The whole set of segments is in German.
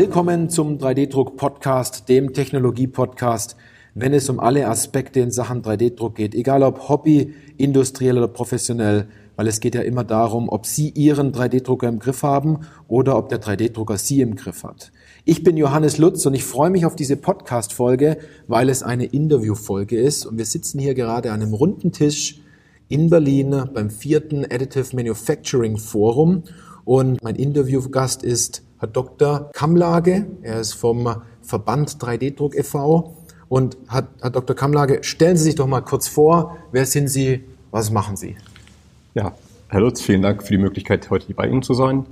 Willkommen zum 3D-Druck-Podcast, dem Technologie-Podcast, wenn es um alle Aspekte in Sachen 3D-Druck geht, egal ob Hobby, industriell oder professionell, weil es geht ja immer darum, ob Sie Ihren 3D-Drucker im Griff haben oder ob der 3D-Drucker Sie im Griff hat. Ich bin Johannes Lutz und ich freue mich auf diese Podcast-Folge, weil es eine Interview-Folge ist und wir sitzen hier gerade an einem runden Tisch in Berlin beim vierten Additive Manufacturing Forum und mein Interviewgast ist Herr Dr. Kamlage. Er ist vom Verband 3D-Druck e.V. Und Herr, Dr. Kamlage, stellen Sie sich doch mal kurz vor. Wer sind Sie? Was machen Sie? Ja, Herr Lutz, vielen Dank für die Möglichkeit, heute hier bei Ihnen zu sein.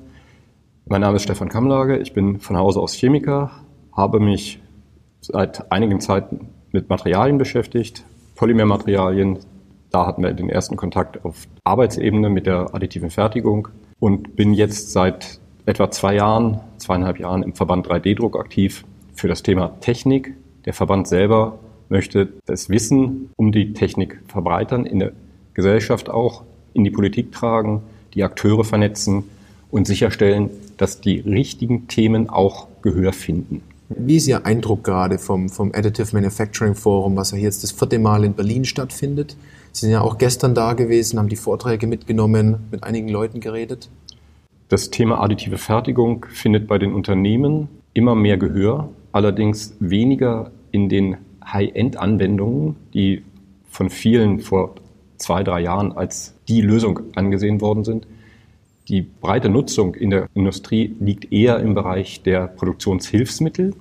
Mein Name ist Stefan Kamlage. Ich bin von Hause aus Chemiker, habe mich seit einigen Zeiten mit Materialien beschäftigt, Polymermaterialien. Da hatten wir den ersten Kontakt auf Arbeitsebene mit der additiven Fertigung und bin jetzt seit etwa zwei Jahren, zweieinhalb Jahren im Verband 3D-Druck aktiv für das Thema Technik. Der Verband selber möchte das Wissen um die Technik verbreitern, in der Gesellschaft auch, in die Politik tragen, die Akteure vernetzen und sicherstellen, dass die richtigen Themen auch Gehör finden. Wie ist Ihr Eindruck gerade vom, vom Additive Manufacturing Forum, was ja jetzt das vierte Mal in Berlin stattfindet? Sie sind ja auch gestern da gewesen, haben die Vorträge mitgenommen, mit einigen Leuten geredet. Das Thema additive Fertigung findet bei den Unternehmen immer mehr Gehör, allerdings weniger in den High-End-Anwendungen, die von vielen vor zwei, drei Jahren als die Lösung angesehen worden sind. Die breite Nutzung in der Industrie liegt eher im Bereich der Produktionshilfsmittel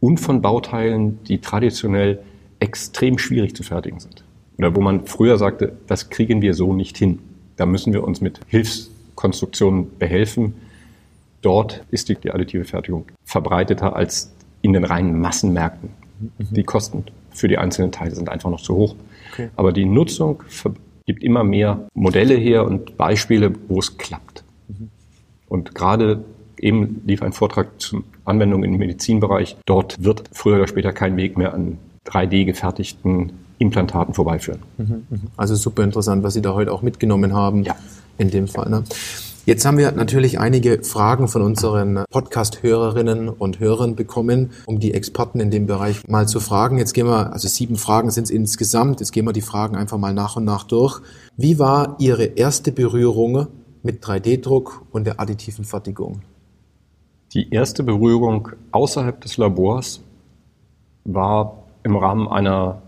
und von Bauteilen, die traditionell extrem schwierig zu fertigen sind. Oder wo man früher sagte, das kriegen wir so nicht hin. Da müssen wir uns mit Hilfs Konstruktionen behelfen. Dort ist die, die additive Fertigung verbreiteter als in den reinen Massenmärkten. Mhm. Die Kosten für die einzelnen Teile sind einfach noch zu hoch. Okay. Aber die Nutzung gibt immer mehr Modelle her und Beispiele, wo es klappt. Mhm. Und gerade eben lief ein Vortrag zur Anwendung im Medizinbereich. Dort wird früher oder später kein Weg mehr an 3D gefertigten Implantaten vorbeiführen. Mhm, also super interessant, was Sie da heute auch mitgenommen haben. Ja in dem Fall. Ne? Jetzt haben wir natürlich einige Fragen von unseren Podcast-Hörerinnen und Hörern bekommen, um die Experten in dem Bereich mal zu fragen. Jetzt gehen wir, also sieben Fragen sind es insgesamt, jetzt gehen wir die Fragen einfach mal nach und nach durch. Wie war Ihre erste Berührung mit 3D-Druck und der additiven Fertigung? Die erste Berührung außerhalb des Labors war im Rahmen einer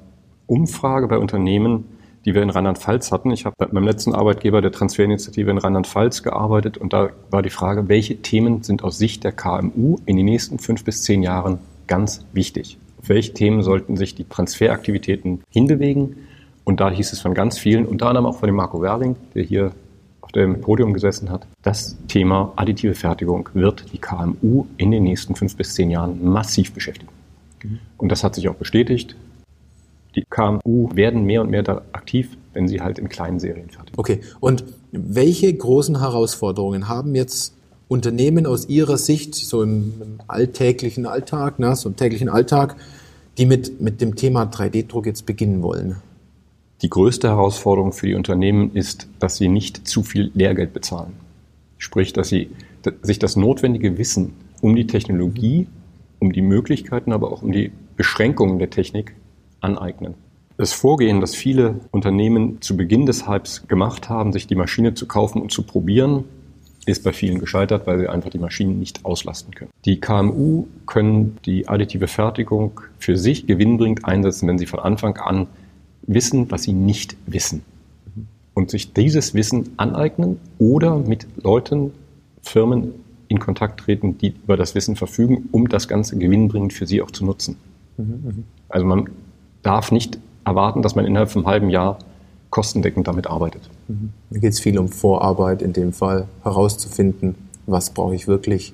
Umfrage bei Unternehmen, die wir in Rheinland-Pfalz hatten. Ich habe bei meinem letzten Arbeitgeber der Transferinitiative in Rheinland-Pfalz gearbeitet und da war die Frage, welche Themen sind aus Sicht der KMU in den nächsten fünf bis zehn Jahren ganz wichtig? Auf welche Themen sollten sich die Transferaktivitäten hinbewegen? Und da hieß es von ganz vielen, unter anderem auch von dem Marco Werling, der hier auf dem Podium gesessen hat, das Thema additive Fertigung wird die KMU in den nächsten fünf bis zehn Jahren massiv beschäftigen. Mhm. Und das hat sich auch bestätigt. Die KMU werden mehr und mehr da aktiv, wenn sie halt in kleinen Serien fertig Okay, und welche großen Herausforderungen haben jetzt Unternehmen aus Ihrer Sicht, so im, im alltäglichen Alltag, ne, so im täglichen Alltag, die mit, mit dem Thema 3D-Druck jetzt beginnen wollen? Die größte Herausforderung für die Unternehmen ist, dass sie nicht zu viel Lehrgeld bezahlen. Sprich, dass sie sich das notwendige Wissen um die Technologie, um die Möglichkeiten, aber auch um die Beschränkungen der Technik aneignen. Das Vorgehen, das viele Unternehmen zu Beginn des Hypes gemacht haben, sich die Maschine zu kaufen und zu probieren, ist bei vielen gescheitert, weil sie einfach die Maschinen nicht auslasten können. Die KMU können die additive Fertigung für sich gewinnbringend einsetzen, wenn sie von Anfang an wissen, was sie nicht wissen. Und sich dieses Wissen aneignen oder mit Leuten, Firmen in Kontakt treten, die über das Wissen verfügen, um das Ganze gewinnbringend für sie auch zu nutzen. Mhm, mhm. Also man darf nicht erwarten, dass man innerhalb von einem halben Jahr kostendeckend damit arbeitet. Mhm. Da geht es viel um Vorarbeit in dem Fall, herauszufinden, was brauche ich wirklich,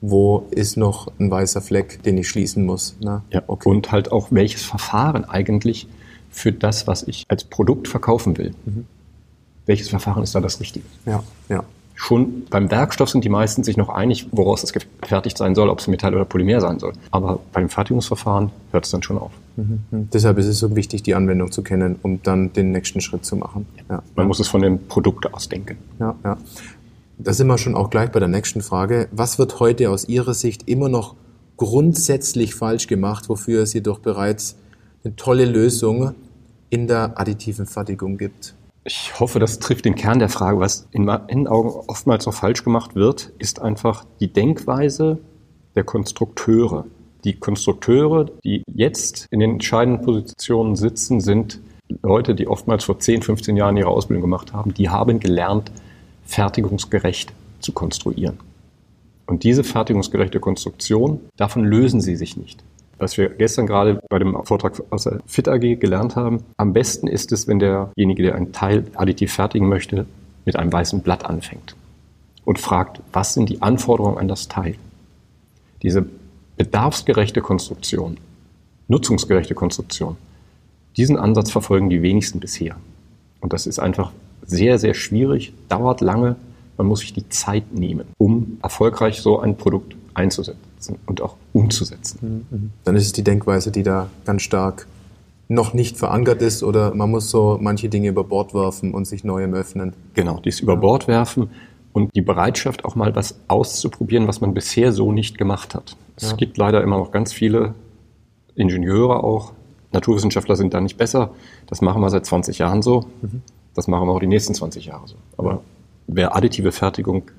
wo ist noch ein weißer Fleck, den ich schließen muss. Ne? Ja, okay. Und halt auch, welches Verfahren eigentlich für das, was ich als Produkt verkaufen will. Mhm. Welches Verfahren ist da das Richtige? Ja, ja. Schon beim Werkstoff sind die meisten sich noch einig, woraus es gefertigt sein soll, ob es Metall oder Polymer sein soll. Aber beim Fertigungsverfahren hört es dann schon auf. Mhm. Deshalb ist es so wichtig, die Anwendung zu kennen, um dann den nächsten Schritt zu machen. Ja. Man muss es von dem Produkt aus denken. Ja, ja. Da sind wir schon auch gleich bei der nächsten Frage. Was wird heute aus Ihrer Sicht immer noch grundsätzlich falsch gemacht, wofür es jedoch bereits eine tolle Lösung in der additiven Fertigung gibt? Ich hoffe, das trifft den Kern der Frage. Was in meinen Augen oftmals noch falsch gemacht wird, ist einfach die Denkweise der Konstrukteure. Die Konstrukteure, die jetzt in den entscheidenden Positionen sitzen, sind Leute, die oftmals vor 10, 15 Jahren ihre Ausbildung gemacht haben. Die haben gelernt, fertigungsgerecht zu konstruieren. Und diese fertigungsgerechte Konstruktion, davon lösen sie sich nicht. Was wir gestern gerade bei dem Vortrag aus der FIT AG gelernt haben, am besten ist es, wenn derjenige, der ein Teil additiv fertigen möchte, mit einem weißen Blatt anfängt und fragt, was sind die Anforderungen an das Teil? Diese bedarfsgerechte Konstruktion, nutzungsgerechte Konstruktion, diesen Ansatz verfolgen die wenigsten bisher. Und das ist einfach sehr, sehr schwierig, dauert lange. Man muss sich die Zeit nehmen, um erfolgreich so ein Produkt einzusetzen und auch umzusetzen. Dann ist es die Denkweise, die da ganz stark noch nicht verankert ist oder man muss so manche Dinge über Bord werfen und sich neuem öffnen. Genau, dies über Bord werfen und die Bereitschaft auch mal was auszuprobieren, was man bisher so nicht gemacht hat. Es ja. gibt leider immer noch ganz viele Ingenieure auch, Naturwissenschaftler sind da nicht besser. Das machen wir seit 20 Jahren so. Mhm. Das machen wir auch die nächsten 20 Jahre so. Aber wer additive Fertigung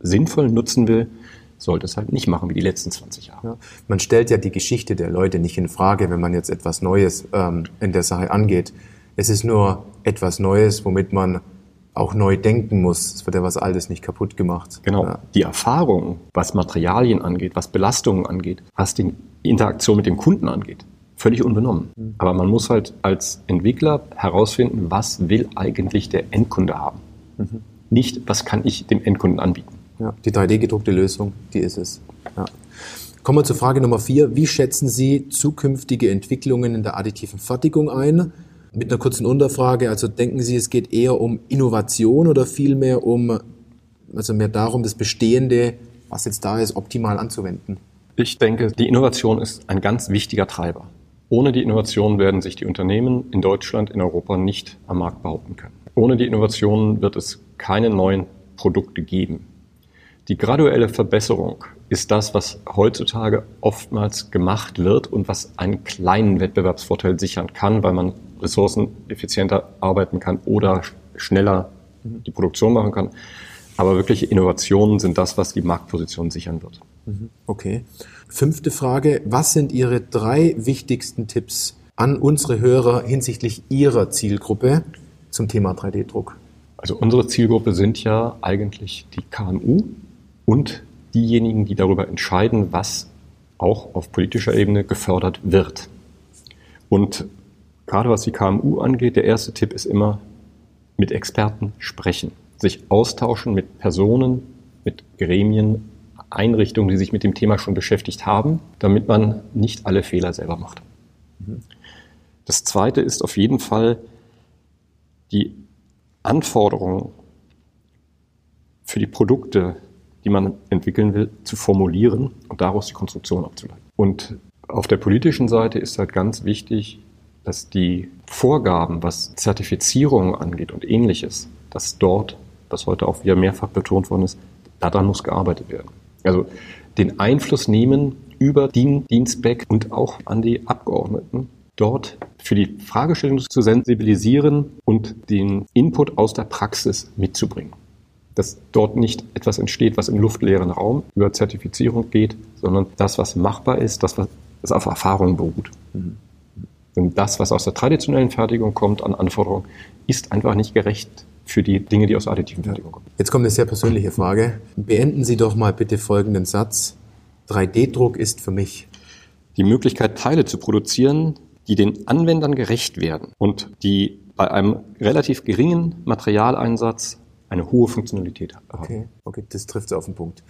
sinnvoll nutzen will, sollte es halt nicht machen wie die letzten 20 Jahre. Ja. Man stellt ja die Geschichte der Leute nicht in Frage, wenn man jetzt etwas Neues ähm, in der Sache angeht. Es ist nur etwas Neues, womit man auch neu denken muss. Es wird ja was Altes nicht kaputt gemacht. Genau. Ja. Die Erfahrung, was Materialien angeht, was Belastungen angeht, was die Interaktion mit dem Kunden angeht, völlig unbenommen. Mhm. Aber man muss halt als Entwickler herausfinden, was will eigentlich der Endkunde haben. Mhm. Nicht, was kann ich dem Endkunden anbieten. Ja, die 3D-gedruckte Lösung, die ist es. Ja. Kommen wir zur Frage Nummer vier. Wie schätzen Sie zukünftige Entwicklungen in der additiven Fertigung ein? Mit einer kurzen Unterfrage. Also denken Sie, es geht eher um Innovation oder vielmehr um, also mehr darum, das Bestehende, was jetzt da ist, optimal anzuwenden? Ich denke, die Innovation ist ein ganz wichtiger Treiber. Ohne die Innovation werden sich die Unternehmen in Deutschland, in Europa nicht am Markt behaupten können. Ohne die Innovation wird es keine neuen Produkte geben. Die graduelle Verbesserung ist das, was heutzutage oftmals gemacht wird und was einen kleinen Wettbewerbsvorteil sichern kann, weil man ressourceneffizienter arbeiten kann oder schneller die Produktion machen kann. Aber wirkliche Innovationen sind das, was die Marktposition sichern wird. Mhm. Okay. Fünfte Frage. Was sind Ihre drei wichtigsten Tipps an unsere Hörer hinsichtlich Ihrer Zielgruppe zum Thema 3D-Druck? Also unsere Zielgruppe sind ja eigentlich die KMU und diejenigen, die darüber entscheiden, was auch auf politischer Ebene gefördert wird. Und gerade was die KMU angeht, der erste Tipp ist immer mit Experten sprechen, sich austauschen mit Personen, mit Gremien, Einrichtungen, die sich mit dem Thema schon beschäftigt haben, damit man nicht alle Fehler selber macht. Das zweite ist auf jeden Fall die Anforderungen für die Produkte, die man entwickeln will, zu formulieren und daraus die Konstruktion abzuleiten. Und auf der politischen Seite ist halt ganz wichtig, dass die Vorgaben, was Zertifizierung angeht und ähnliches, dass dort, was heute auch wieder mehrfach betont worden ist, daran muss gearbeitet werden. Also den Einfluss nehmen über DIN, Dienstback und auch an die Abgeordneten, dort für die Fragestellung zu sensibilisieren und den Input aus der Praxis mitzubringen. Dass dort nicht etwas entsteht, was im luftleeren Raum über Zertifizierung geht, sondern das, was machbar ist, das, was auf Erfahrung beruht. Mhm. Denn das, was aus der traditionellen Fertigung kommt an Anforderungen, ist einfach nicht gerecht für die Dinge, die aus additiven Fertigung kommen. Jetzt kommt eine sehr persönliche Frage. Beenden Sie doch mal bitte folgenden Satz. 3D-Druck ist für mich. Die Möglichkeit, Teile zu produzieren, die den Anwendern gerecht werden und die bei einem relativ geringen Materialeinsatz eine hohe Funktionalität haben. Okay, okay das trifft es auf den Punkt.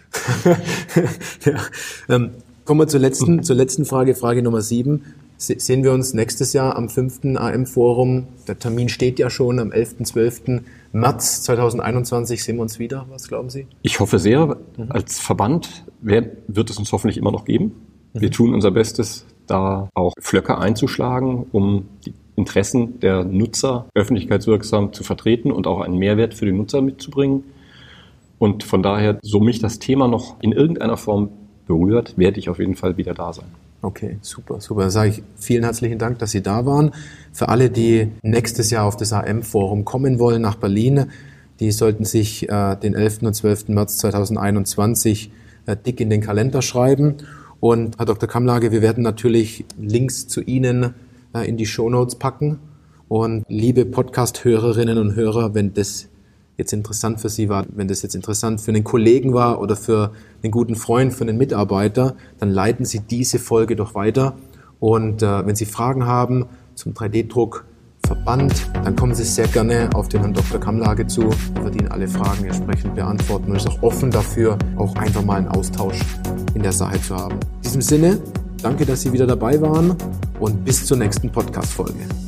ja. ähm, kommen wir zur letzten, zur letzten Frage, Frage Nummer sieben sehen wir uns nächstes Jahr am 5. AM-Forum. Der Termin steht ja schon am 11. 12. März 2021. Sehen wir uns wieder. Was glauben Sie? Ich hoffe sehr. Mhm. Als Verband wird es uns hoffentlich immer noch geben. Mhm. Wir tun unser Bestes, da auch Flöcke einzuschlagen, um die Interessen der Nutzer öffentlichkeitswirksam zu vertreten und auch einen Mehrwert für die Nutzer mitzubringen. Und von daher, so mich das Thema noch in irgendeiner Form berührt, werde ich auf jeden Fall wieder da sein. Okay, super, super. Dann sage ich vielen herzlichen Dank, dass Sie da waren. Für alle, die nächstes Jahr auf das AM-Forum kommen wollen nach Berlin, die sollten sich äh, den 11. und 12. März 2021 äh, dick in den Kalender schreiben. Und Herr Dr. Kamlage, wir werden natürlich Links zu Ihnen in die Show Notes packen. Und liebe Podcast-Hörerinnen und Hörer, wenn das jetzt interessant für Sie war, wenn das jetzt interessant für einen Kollegen war oder für einen guten Freund, für einen Mitarbeiter, dann leiten Sie diese Folge doch weiter. Und äh, wenn Sie Fragen haben zum 3D-Druck, Verband, dann kommen Sie sehr gerne auf den Herrn Dr. Kamlage zu. Er wird Ihnen alle Fragen entsprechend beantworten und ist auch offen dafür, auch einfach mal einen Austausch in der Sache zu haben. In diesem Sinne, danke, dass Sie wieder dabei waren und bis zur nächsten Podcast-Folge.